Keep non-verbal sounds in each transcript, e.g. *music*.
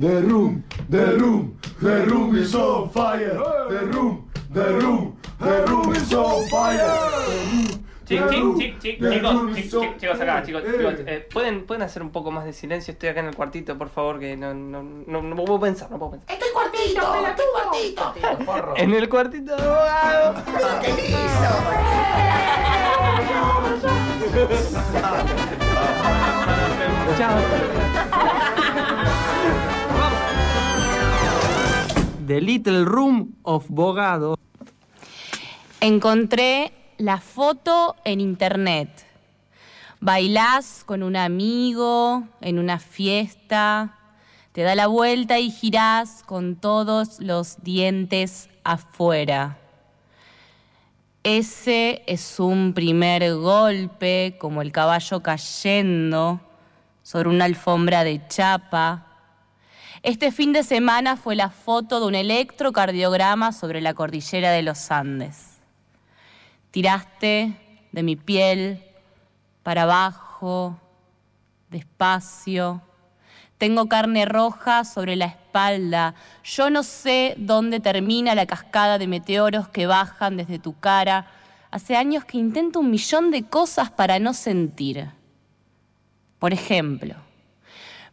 The room, the room, the room is on fire. The room, the room, the room is on fire. Chic, chic, chic, chic, chicos, chic, chic, chicos acá, chicos, chicos, eh, ¿pueden, ¿pueden hacer un poco más de silencio? Estoy acá en el cuartito, por favor, que no, no, no, no puedo pensar, no puedo pensar. Estoy cuartito, estoy cuartito. En el cuartito de abogado. Mira The Little Room of Bogado. Encontré la foto en internet. Bailás con un amigo en una fiesta, te da la vuelta y girás con todos los dientes afuera. Ese es un primer golpe, como el caballo cayendo sobre una alfombra de chapa. Este fin de semana fue la foto de un electrocardiograma sobre la cordillera de los Andes. Tiraste de mi piel para abajo, despacio. Tengo carne roja sobre la espalda. Yo no sé dónde termina la cascada de meteoros que bajan desde tu cara. Hace años que intento un millón de cosas para no sentir. Por ejemplo,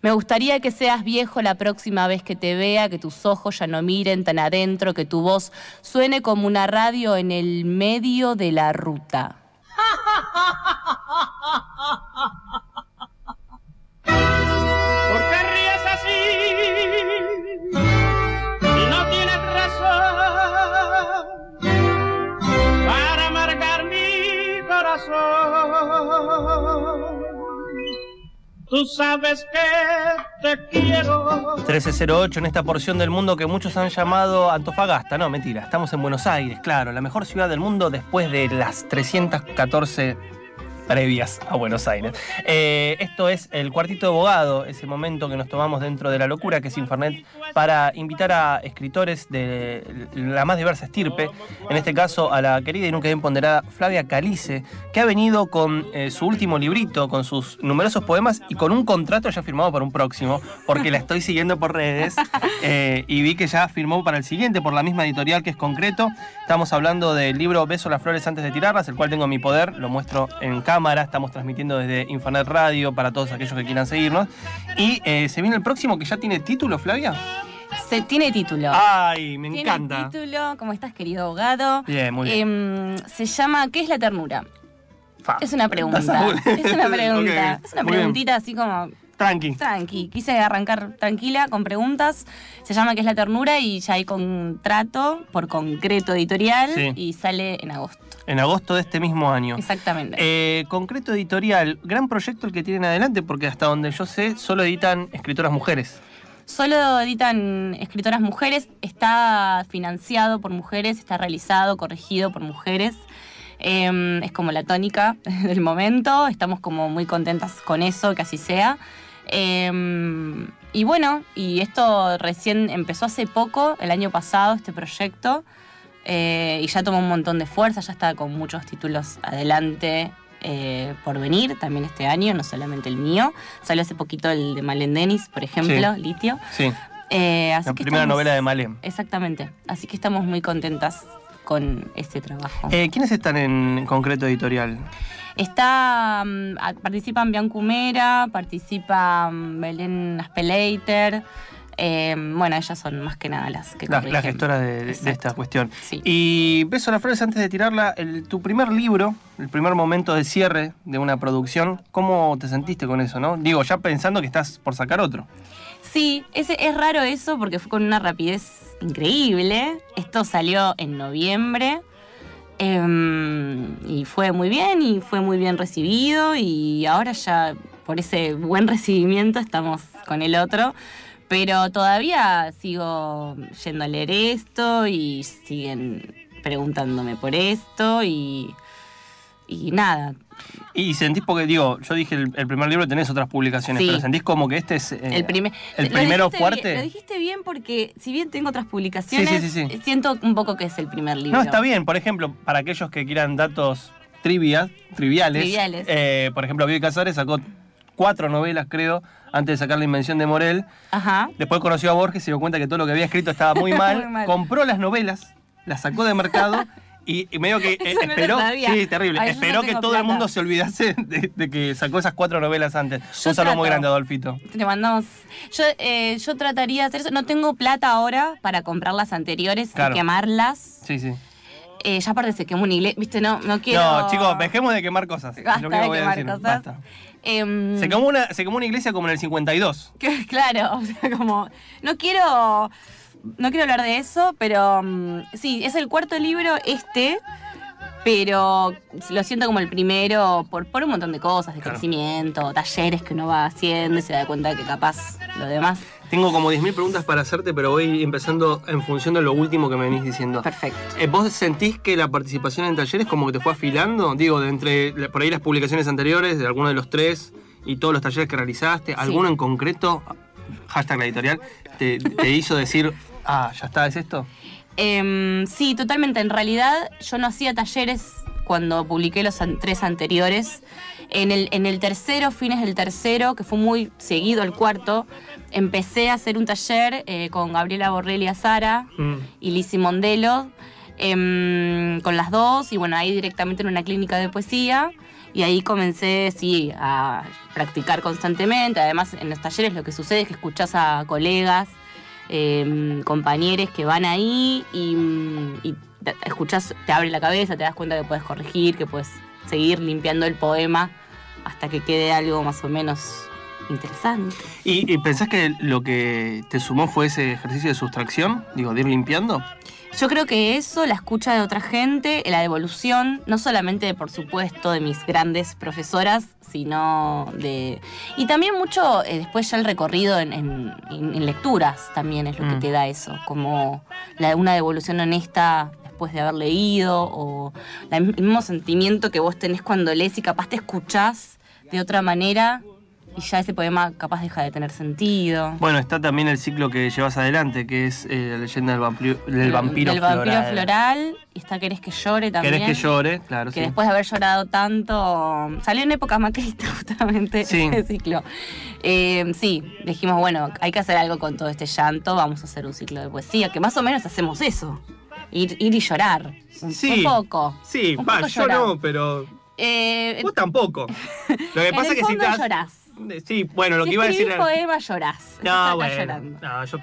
me gustaría que seas viejo la próxima vez que te vea, que tus ojos ya no miren tan adentro, que tu voz suene como una radio en el medio de la ruta. *laughs* Tú sabes que te quiero. 1308 en esta porción del mundo que muchos han llamado Antofagasta. No, mentira, estamos en Buenos Aires, claro, la mejor ciudad del mundo después de las 314 previas a Buenos Aires. Eh, esto es el cuartito de abogado, ese momento que nos tomamos dentro de la locura que es Infernet para invitar a escritores de la más diversa estirpe, en este caso a la querida y nunca bien ponderada Flavia Calice, que ha venido con eh, su último librito, con sus numerosos poemas y con un contrato ya firmado para un próximo, porque la estoy siguiendo por redes *laughs* eh, y vi que ya firmó para el siguiente por la misma editorial que es concreto. Estamos hablando del libro Beso las flores antes de tirarlas, el cual tengo en mi poder, lo muestro en cámara, estamos transmitiendo desde Infonet Radio para todos aquellos que quieran seguirnos. Y eh, se viene el próximo que ya tiene título, Flavia. Se tiene título. Ay, me Tiene encanta. título, ¿cómo estás, querido abogado? Bien, muy bien. Em, se llama ¿Qué es la ternura? Fa. Es una pregunta. Es una *laughs* pregunta. Es una preguntita así como Tranqui. tranqui. Quise arrancar tranquila con preguntas. Se llama ¿Qué es la ternura? Y ya hay contrato por concreto editorial Sí. y sale en agosto. En agosto de este mismo año. Exactamente. Eh, concreto editorial, gran proyecto el que tienen adelante, porque hasta donde yo sé, solo editan escritoras mujeres. Solo editan escritoras mujeres, está financiado por mujeres, está realizado, corregido por mujeres. Eh, es como la tónica *laughs* del momento, estamos como muy contentas con eso, que así sea. Eh, y bueno, y esto recién empezó hace poco, el año pasado, este proyecto, eh, y ya tomó un montón de fuerza, ya está con muchos títulos adelante eh, por venir, también este año, no solamente el mío. Salió hace poquito el de Malen Denis, por ejemplo, Sí. Litio. Sí, Eh, así la que primera estamos- novela de Malem. Exactamente. Así que estamos muy contentas con este trabajo. Eh, ¿Quiénes están en concreto editorial? Está, mm, participan Bianca Humera, participa Belén Aspeleiter. Eh, bueno, ellas son más que nada las que La, corrigen. la gestora de, esta cuestión. Sí. Y Beso a las Flores, antes de tirarla, el- tu primer libro, el primer momento de cierre de una producción, ¿cómo te sentiste con eso, no? Digo, ya pensando que estás por sacar otro. Sí, ese, es raro eso porque fue con una rapidez increíble. Esto salió en noviembre em, y fue muy bien y fue muy bien recibido y ahora ya por ese buen recibimiento estamos con el otro. Pero todavía sigo yendo a leer esto y siguen preguntándome por esto y, y nada. Y sentís, porque digo, yo dije el, el primer libro tenés otras publicaciones, Sí. pero sentís como que este es eh, El, primer, el primero fuerte. bien, lo dijiste bien porque si bien tengo otras publicaciones, sí, sí. siento un poco que es el primer libro. No, está bien. Por ejemplo, para aquellos que quieran datos trivia, triviales. Triviales. eh, por ejemplo, Vivi Casares sacó cuatro novelas, creo, antes de sacar La Invención de Morel. Ajá. Después conoció a Borges y se dio cuenta que todo lo que había escrito estaba muy mal. *laughs* Muy mal. Compró las novelas, las sacó de mercado y, y medio que *laughs* eh, no esperó. sí, terrible. Ay, esperó no que todo el mundo se olvidase de, de que sacó esas cuatro novelas antes. Yo Un saludo muy grande, Adolfito. Le mandamos. Yo, eh, yo trataría de hacer eso. No tengo plata ahora para comprar las anteriores Claro. y quemarlas. Sí, sí. Eh, ya aparte se quemó una iglesia. Viste, no, no quiero. No, chicos, dejemos de quemar cosas. Es Basta lo que de voy a quemar decir. cosas. Basta. Em, Se quemó, una, se quemó una iglesia como en el 52. *laughs* Que- Claro, o sea, como. No quiero. No quiero hablar de eso, pero mm, sí, es el cuarto libro este, pero lo siento como el primero por, por un montón de cosas, de Claro. crecimiento, talleres que uno va haciendo y se da cuenta que capaz lo demás. Tengo como 10.000 preguntas para hacerte, pero voy empezando en función de lo último que me venís diciendo. Perfecto. Eh, ¿Vos sentís que la participación en talleres como que te fue afilando? Digo, de entre por ahí las publicaciones anteriores, de alguno de los tres, y todos los talleres que realizaste, ¿alguno en concreto, hashtag la editorial, te, te hizo decir, ah, ya está, es esto? Em, sí, totalmente. En realidad yo no hacía talleres cuando publiqué los an- tres anteriores. En el, en el tercero, fines del tercero, que fue muy seguido el cuarto, empecé a hacer un taller eh, con Gabriela Borrelli Azara Mm. y Lizzie Mondelo, em, con las dos, y bueno, ahí directamente en una clínica de poesía. Y ahí comencé, sí, a practicar constantemente. Además, en los talleres lo que sucede es que escuchás a colegas, em, compañeros que van ahí y, y te, te abre la cabeza, te das cuenta que puedes corregir, que puedes seguir limpiando el poema hasta que quede algo más o menos interesante. ¿Y, y pensás que lo que te sumó fue ese ejercicio de sustracción? Digo, de ir limpiando. Yo creo que eso, la escucha de otra gente, la devolución, no solamente, por supuesto, de mis grandes profesoras, sino de... Y también mucho, eh, después ya el recorrido en, en- en- en lecturas también es lo Mm. que te da eso, como la, una devolución honesta después de haber leído, o la- el mismo sentimiento que vos tenés cuando lees y capaz te escuchás de otra manera y ya ese poema capaz deja de tener sentido. Bueno, está también el ciclo que llevas adelante, que es eh, la leyenda del vampiro, del vampiro del vampiro floral. floral, y está Querés que llore también. ¿Querés que llore? Claro, que sí. después de haber llorado tanto, salió en época macrista *laughs* justamente Sí. ese ciclo. Eh, sí, dijimos, bueno, hay que hacer algo con todo este llanto, vamos a hacer un ciclo de poesía, que más o menos hacemos eso, ir, ir y llorar, un, Sí. un poco. Sí, un va, poco yo llorar. no, pero Eh, vos tampoco. Lo que pasa el es que si estás... llorás. Sí, bueno, lo si que iba a decir era... poema, llorás. No, bueno, llorando. no, yo,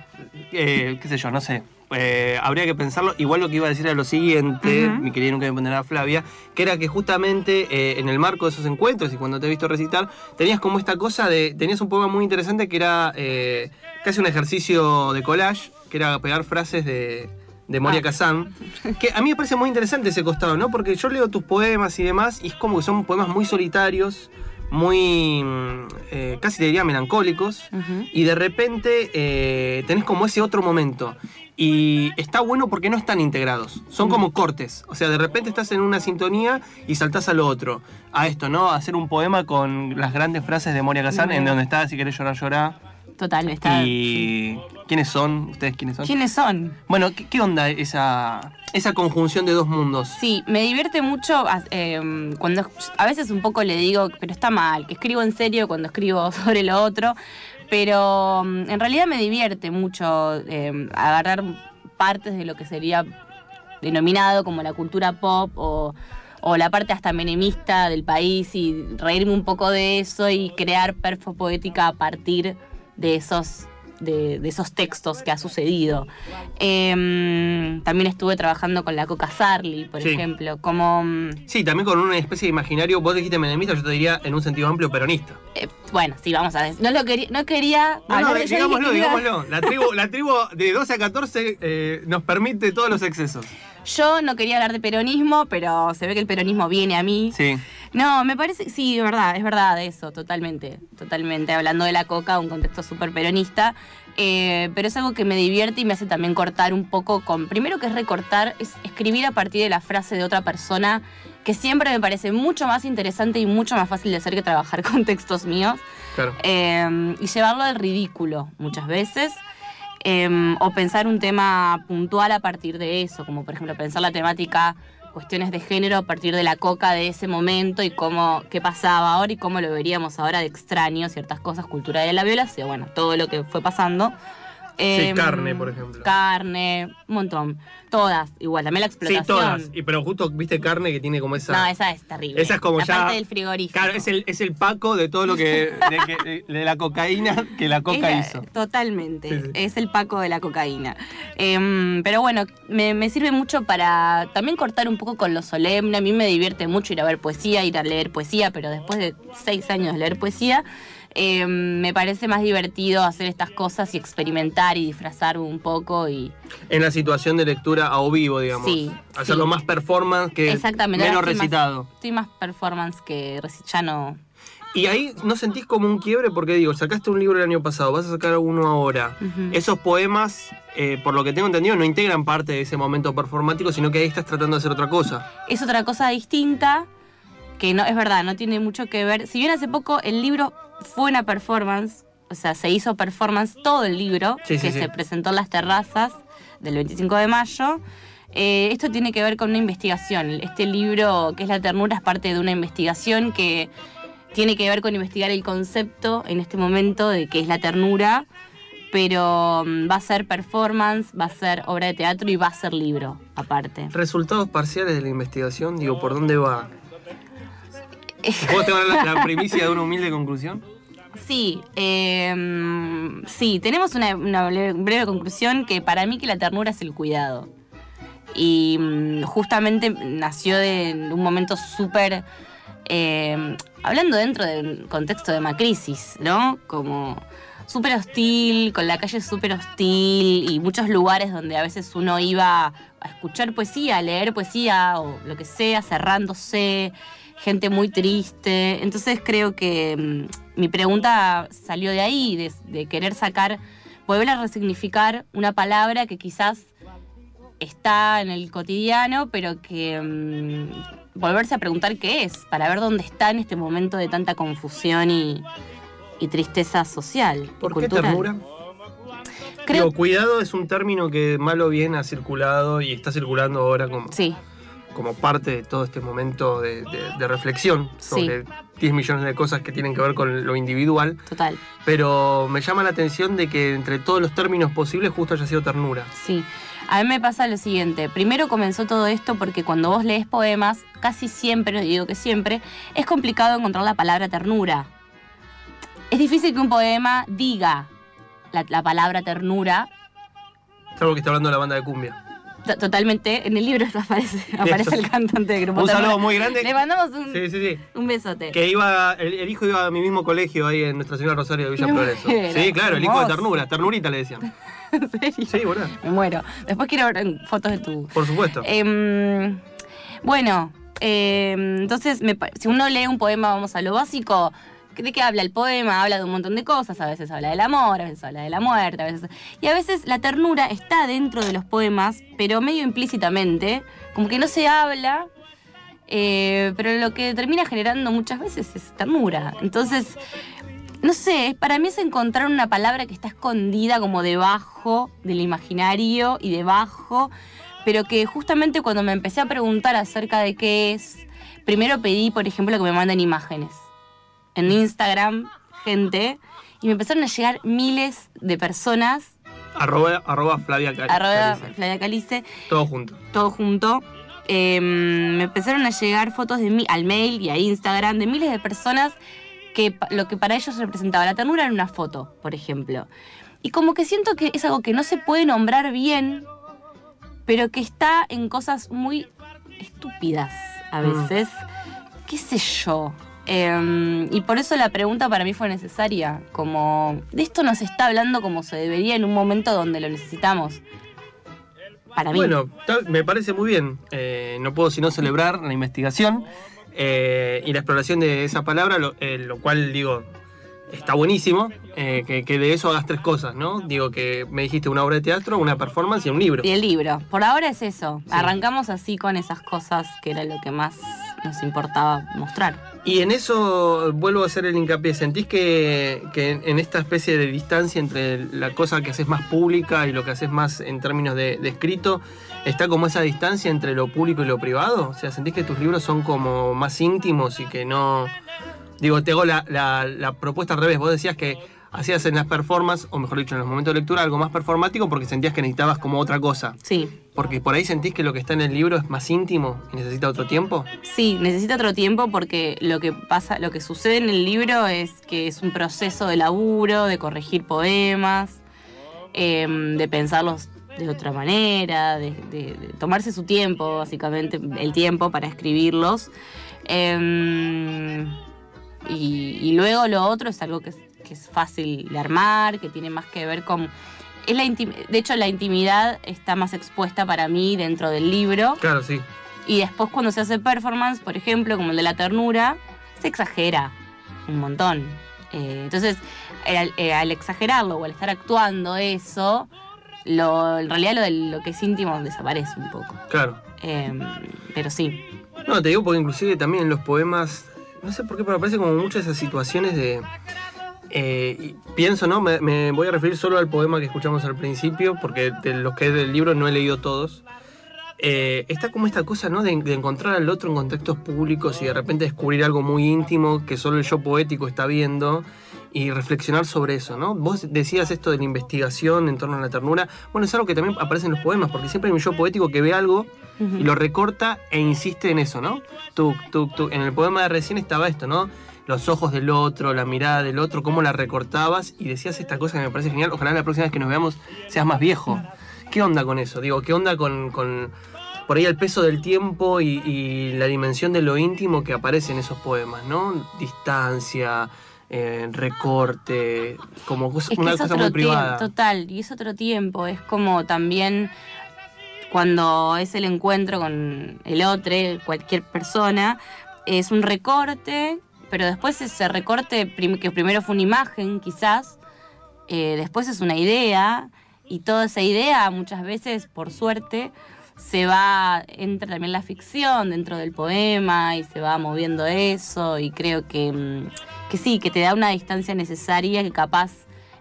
eh, qué sé yo, no sé. Eh, habría que pensarlo. Igual lo que iba a decir era lo siguiente, mi querida nunca me pondrá Flavia, que era que justamente eh, en el marco de esos encuentros y cuando te he visto recitar, tenías como esta cosa de. Tenías un poema muy interesante que era eh, casi un ejercicio de collage, que era pegar frases de. De Moria Ah. Kazan, que a mí me parece muy interesante ese costado, ¿no? Porque yo leo tus poemas y demás, y es como que son poemas muy solitarios, muy. mm, eh, casi te diría melancólicos, y de repente eh, tenés como ese otro momento. Y está bueno porque no están integrados. Son como cortes. O sea, de repente estás en una sintonía y saltás a lo otro. A esto, ¿no? A hacer un poema con las grandes frases de Moria Kazan, en donde está, si querés llorar, llorar. Total, está. Y. ¿Quiénes son? ¿Ustedes quiénes son? ¿Quiénes son? Bueno, ¿qué, qué onda esa, esa conjunción de dos mundos? Sí, me divierte mucho as- eh, cuando a veces un poco le digo, pero está mal, que escribo en serio cuando escribo *laughs* sobre lo otro, pero mm, en realidad me divierte mucho eh, agarrar partes de lo que sería denominado como la cultura pop o, o la parte hasta menemista del país y reírme un poco de eso y crear perfo poética a partir de esos de, de esos textos que ha sucedido. Em, también estuve trabajando con la Coca Sarli, por Sí. ejemplo, como mm, Sí, también con una especie de imaginario, vos dijiste menemista, yo te diría en un sentido amplio peronista. eh, bueno, sí, vamos a decir. No lo quería, no quería No, no, hablar de- yo dije digámoslo, que digámoslo. La tribu, la tribu de 12 a 14 eh, nos permite todos los excesos. Yo no quería hablar de peronismo, pero se ve que el peronismo viene a mí. Sí. No, me parece, sí, es verdad, es verdad eso, totalmente, totalmente. Hablando de la coca, un contexto súper peronista, eh, pero es algo que me divierte y me hace también cortar un poco con, primero que es recortar, es escribir a partir de la frase de otra persona, que siempre me parece mucho más interesante y mucho más fácil de hacer que trabajar *laughs* con textos míos, Claro. eh, y llevarlo al ridículo muchas veces. eh, o pensar un tema puntual a partir de eso, como por ejemplo pensar la temática cuestiones de género a partir de la coca de ese momento y cómo, qué pasaba ahora y cómo lo veríamos ahora de extraño, ciertas cosas, cultura de la violación, bueno, todo lo que fue pasando. Em, carne, por ejemplo. Carne, un montón. Todas, igual, también la Sí, explotación. todas. Y, pero justo, viste, carne que tiene como esa... No, esa es terrible. Esa es como la ya- parte del frigorífico. Claro, es el, es el paco de todo lo que. de, que- de la cocaína que la coca la- hizo. Totalmente. Sí, sí. Es el paco de la cocaína. Em, pero bueno, me, me sirve mucho para también cortar un poco con lo solemne. A mí me divierte mucho ir a ver poesía, ir a leer poesía, pero después de seis años de leer poesía, em, me parece más divertido hacer estas cosas y experimentar y disfrazar un poco y. En la situación de lectura a o vivo, digamos. Sí, Hacerlo sí. más performance que Exactamente. menos más- recitado. estoy más performance que ya no. Y ahí no sentís como un quiebre porque digo, sacaste un libro el año pasado, vas a sacar uno ahora. Esos poemas, eh, por lo que tengo entendido, no integran parte de ese momento performático, sino que ahí estás tratando de hacer otra cosa. es otra cosa distinta, que no es verdad, no tiene mucho que ver. Si bien hace poco el libro fue una performance, o sea, se hizo performance todo el libro, Sí, que sí. se presentó en las terrazas del 25 de mayo. eh, esto tiene que ver con una investigación. Este libro, que es La ternura, es parte de una investigación que tiene que ver con investigar el concepto en este momento de qué es la ternura, pero mm, va a ser performance, va a ser obra de teatro y va a ser libro aparte. Resultados parciales de la investigación, digo, ¿por dónde va? ¿Puedo tener la, la primicia de una humilde conclusión? Sí, eh, sí, tenemos una, breve, conclusión que para mí que la ternura es el cuidado. Y mm, justamente nació de un momento súper, eh, hablando dentro del contexto de Macrisis, ¿no? Como súper hostil, con la calle súper hostil y muchos lugares donde a veces uno iba a escuchar poesía, a leer poesía o lo que sea, cerrándose, gente muy triste. Entonces creo que mm, mi pregunta salió de ahí, de, de querer sacar, volver a resignificar una palabra que quizás está en el cotidiano, pero que mm, volverse a preguntar qué es, para ver dónde está en este momento de tanta confusión y, y tristeza social. y ¿Por qué cultural. ternura? Creo, Digo, cuidado es un término que mal o bien ha circulado y está circulando ahora como, sí, como parte de todo este momento de, de- de reflexión sobre 10 millones de cosas que tienen que ver con lo individual. total. Pero me llama la atención de que entre todos los términos posibles justo haya sido ternura. Sí, a mí me pasa lo siguiente. Primero comenzó todo esto porque cuando vos lees poemas, casi siempre, no digo que siempre, es complicado encontrar la palabra ternura. Es difícil que un poema diga la, la palabra ternura. Salvo que está hablando de la banda de cumbia. Totalmente, en el libro *laughs* aparece, aparece el cantante del grupo. Un saludo muy grande. Le mandamos un, Sí, sí, sí. un besote. Que iba, el, el hijo iba a mi mismo colegio ahí en Nuestra Señora Rosario de Villa *laughs* Progreso. Sí, claro, el hijo de ternura, ternurita le decían. *laughs* ¿En serio? Sí, boludo. Me muero. Después quiero ver fotos de tu, Por supuesto. Em, bueno, em, entonces me si uno lee un poema, vamos a lo básico. ¿De qué habla el poema? Habla de un montón de cosas. A veces habla del amor, a veces habla de la muerte, a veces. Y a veces la ternura está dentro de los poemas, pero medio implícitamente. Como que no se habla. eh, pero lo que termina generando muchas veces es ternura. Entonces, no sé, para mí es encontrar una palabra que está escondida como debajo del imaginario y debajo, pero que justamente cuando me empecé a preguntar acerca de qué es, primero pedí, por ejemplo, que me manden imágenes en Instagram, gente, y me empezaron a llegar miles de personas, Arroba, arroba Flavia Cari. arroba. Flavia Calice, Todo junto. todo junto. eh, me empezaron a llegar fotos de mí al mail y a Instagram de miles de personas que lo que para ellos representaba la ternura era una foto, por ejemplo. Y como que siento que es algo que no se puede nombrar bien, pero que está en cosas muy estúpidas a Mm. veces. ¿Qué sé yo? Eh, y por eso la pregunta para mí fue necesaria. Como, de esto nos está hablando como se debería en un momento donde lo necesitamos. Para mí. Bueno, me parece muy bien. Eh, no puedo sino celebrar la investigación eh, y la exploración de esa palabra, lo, eh, lo cual digo, está buenísimo eh, que, que de eso hagas tres cosas, ¿no? Digo que me dijiste una obra de teatro, una performance y un libro. Y el libro. Por ahora es eso. Arrancamos así con esas cosas que era lo que más nos importaba mostrar. Y en eso vuelvo a hacer el hincapié. ¿Sentís que, que en- en esta especie de distancia entre la cosa que haces más pública y lo que haces más en términos de, de escrito, está como esa distancia entre lo público y lo privado? O sea, ¿sentís que tus libros son como más íntimos y que no... Digo, te hago la, la- la propuesta al revés. Vos decías que hacías en las performances, o mejor dicho, en los momentos de lectura, algo más performático porque sentías que necesitabas como otra cosa. Sí. Porque por ahí sentís que lo que está en el libro es más íntimo y necesita otro tiempo. Sí, necesita otro tiempo porque lo que pasa, lo que sucede en el libro es que es un proceso de laburo, de corregir poemas, em, de pensarlos de otra manera, de, de- de tomarse su tiempo, básicamente, el tiempo para escribirlos. Em, y, y luego lo otro es algo que es, que es fácil de armar, que tiene más que ver con... Es la de hecho, la intimidad está más expuesta para mí dentro del libro. Claro, sí. Y después cuando se hace performance, por ejemplo, como el de la ternura, se exagera un montón. Eh, entonces, al, eh, al exagerarlo o al estar actuando eso, lo, en realidad lo, de lo que es íntimo desaparece un poco. Claro. Eh, pero sí. No, te digo porque inclusive también en los poemas, no sé por qué, pero aparece como muchas esas situaciones de... eh, y pienso, ¿no? Me, me voy a referir solo al poema que escuchamos al principio, porque de los que es del libro no he leído todos. Eh, está como esta cosa, ¿no? De, de encontrar al otro en contextos públicos y de repente descubrir algo muy íntimo que solo el yo poético está viendo y reflexionar sobre eso, ¿no? Vos decías esto de la investigación en torno a la ternura. Bueno, es algo que también aparece en los poemas, porque siempre hay un yo poético que ve algo y lo recorta e insiste en eso, ¿no? Tú, tú, tú. En el poema de recién estaba esto, ¿no? Los ojos del otro, la mirada del otro, cómo la recortabas y decías esta cosa que me parece genial. Ojalá la próxima vez que nos veamos seas más viejo. ¿Qué onda con eso? Digo, ¿qué onda con, con por ahí el peso del tiempo y, y la dimensión de lo íntimo que aparece en esos poemas, ¿no? Distancia, eh, recorte, como cosa- Es que una es cosa otro muy privada. total, y es otro tiempo. Es como también cuando es el encuentro con el otro, cualquier persona, es un recorte, pero después ese recorte que primero fue una imagen, quizás, eh, después es una idea, y toda esa idea muchas veces, por suerte, se va, entra también la ficción dentro del poema y se va moviendo eso. Y creo que, mm, que sí, que te da una distancia necesaria que capaz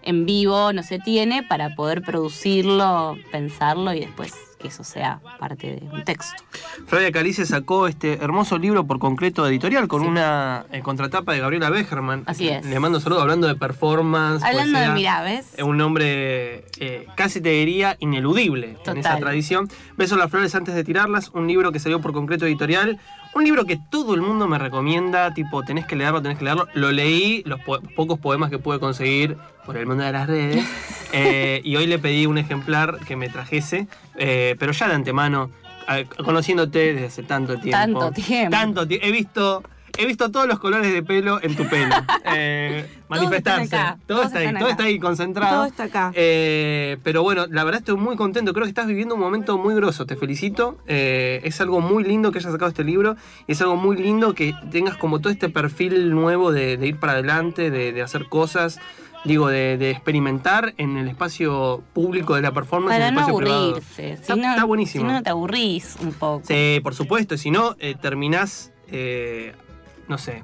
en vivo no se tiene para poder producirlo, pensarlo y después que eso sea parte de un texto. Flavia Calice sacó este hermoso libro por concreto editorial con Sí. una eh, contratapa de Gabriela Becherman. Así es. Le mando saludos hablando de performance. Hablando de poesía. mirá, ¿ves? Es un nombre eh, casi te diría ineludible en esa tradición. Beso las flores antes de tirarlas, un libro que salió por concreto editorial, un libro que todo el mundo me recomienda, tipo tenés que leerlo, tenés que leerlo. Lo leí, los po- pocos poemas que pude conseguir por el mundo de las redes, *laughs* eh, y hoy le pedí un ejemplar que me trajese, eh, pero ya de antemano, conociéndote desde hace tanto tiempo. Tanto tiempo. Tanto tiempo. He visto... He visto todos los colores de pelo en tu pelo. *laughs* Eh, manifestarse. acá, Todo todos está ahí, todo está ahí concentrado. Todo está acá. Eh, pero bueno, la verdad estoy muy contento. Creo que estás viviendo un momento muy grosso. Te felicito. Eh, es algo muy lindo que hayas sacado este libro. Y es algo muy lindo que tengas como todo este perfil nuevo de, de ir para adelante, de, de hacer cosas. Digo, de, de experimentar en el espacio público de la performance. en Para el no espacio privado. aburrirse. Está, no, está buenísimo. Si no, te aburrís un poco. Sí, por supuesto. Si no, eh, terminás, eh, no sé,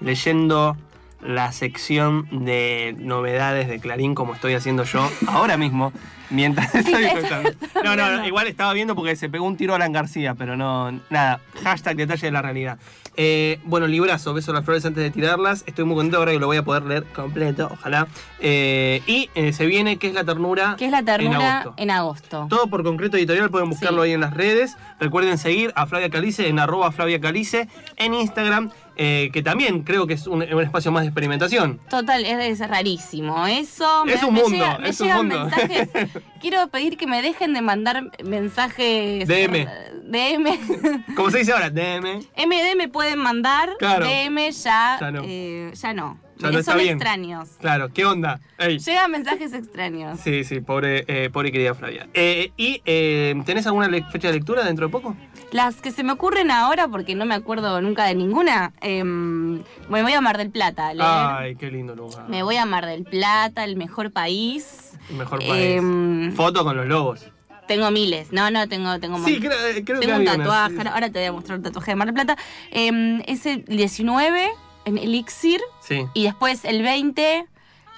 leyendo la sección de novedades de Clarín como estoy haciendo yo *laughs* ahora mismo, mientras estoy. *laughs* No, no, igual estaba viendo porque se pegó un tiro a Alan García, pero no, nada, hashtag detalle de la realidad. Eh, bueno, librazo, beso las flores antes de tirarlas. Estoy muy contento ahora que lo voy a poder leer completo, ojalá. Eh, y eh, se viene, ¿qué es la ternura? ¿Qué es la En ternura agosto. en agosto? Todo por concreto editorial, pueden buscarlo Sí. ahí en las redes. Recuerden seguir a Flavia Calice en arroba Flavia Calice en Instagram, eh, que también creo que es un, un espacio más de experimentación. Total, es, es rarísimo. Eso Es un mundo, llega- me es un llegan mundo. mensajes. *laughs* Quiero pedir que me dejen de mandar mensajes. DM. DM. *laughs* Como se dice ahora, DM. MD me pueden mandar. Claro. DM ya. Ya no. eh, ya no. No está Son bien. extraños. Claro, ¿qué onda? Ey. Llegan mensajes extraños. Sí, sí, pobre, eh, pobre querida Flavia. Eh, ¿Y eh, tenés alguna fecha de lectura dentro de poco? Las que se me ocurren ahora, porque no me acuerdo nunca de ninguna, em, me voy a Mar del Plata a leer. Ay, qué lindo lugar. Me voy a Mar del Plata, el mejor país. El mejor país. Em, Foto con los lobos. Tengo miles. No, no, tengo, tengo Sí, creo, eh, creo que Tengo un había una, tatuaje, sí. ahora te voy a mostrar un tatuaje de Mar del Plata. Em, es el 19 en Elixir Sí. y después el 20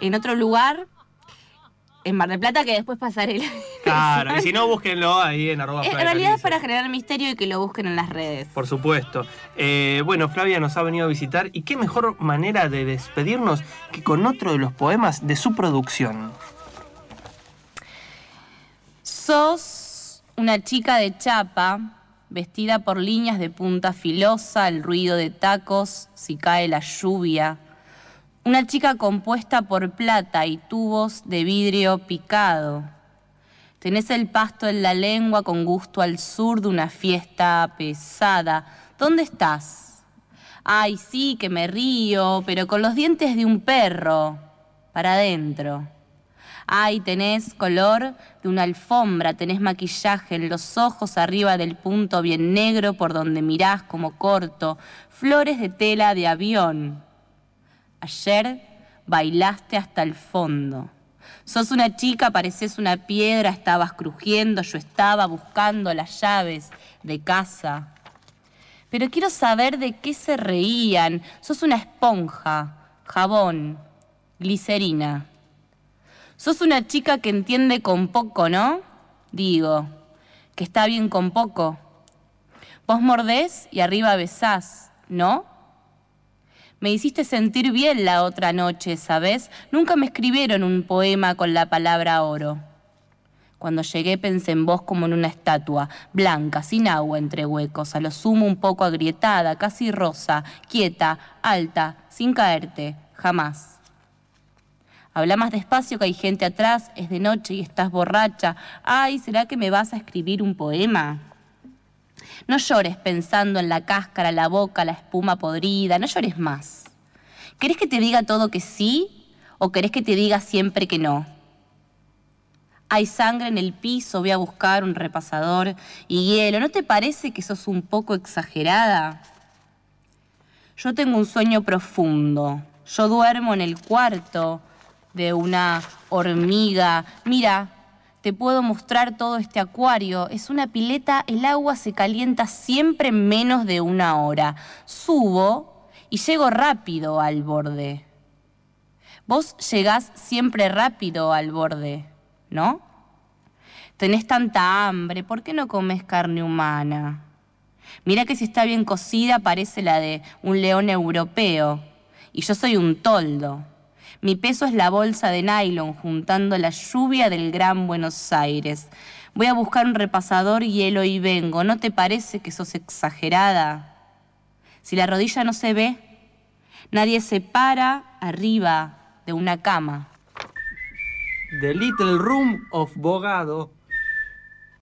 en otro lugar en Mar del Plata que después pasaré. *laughs* Claro, y si no, búsquenlo ahí en arroba En Flavia realidad es para generar misterio y que lo busquen en las redes. Por supuesto. Eh, bueno, Flavia nos ha venido a visitar y qué mejor manera de despedirnos que con otro de los poemas de su producción. Sos una chica de chapa, vestida por líneas de punta filosa, el ruido de tacos, si cae la lluvia. Una chica compuesta por plata y tubos de vidrio picado. Tenés el pasto en la lengua con gusto al sur de una fiesta pesada. ¿Dónde estás? Ay, sí, que me río, pero con los dientes de un perro. Para adentro. Ay, tenés color de una alfombra, tenés maquillaje en los ojos arriba del punto bien negro por donde mirás como corto, flores de tela de avión. Ayer bailaste hasta el fondo. Sos una chica, pareces una piedra, estabas crujiendo, yo estaba buscando las llaves de casa. Pero quiero saber de qué se reían. Sos una esponja, jabón, glicerina. Sos una chica que entiende con poco, ¿no? Digo, que está bien con poco. Vos mordés y arriba besás, ¿no? Me hiciste sentir bien la otra noche, ¿sabes? Nunca me escribieron un poema con la palabra oro. Cuando llegué pensé en vos como en una estatua, blanca, sin agua entre huecos, a lo sumo un poco agrietada, casi rosa, quieta, alta, sin caerte, jamás. Habla más despacio que hay gente atrás, es de noche y estás borracha. Ay, ¿será que me vas a escribir un poema? No llores pensando en la cáscara, la boca, la espuma podrida, no llores más. ¿Querés que te diga todo que sí o querés que te diga siempre que no? Hay sangre en el piso, voy a buscar un repasador y hielo. ¿No te parece que sos un poco exagerada? Yo tengo un sueño profundo. Yo duermo en el cuarto de una hormiga. Mira, te puedo mostrar todo este acuario. Es una pileta, el agua se calienta siempre en menos de una hora. Subo y llego rápido al borde. Vos llegás siempre rápido al borde, ¿no? Tenés tanta hambre, ¿por qué no comes carne humana? Mira que si está bien cocida parece la de un león europeo. Y yo soy un toldo. Mi peso es la bolsa de nylon juntando la lluvia del Gran Buenos Aires. Voy a buscar un repasador hielo y vengo. ¿No te parece que sos exagerada? Si la rodilla no se ve, nadie se para arriba de una cama. The Little Room of Bogado.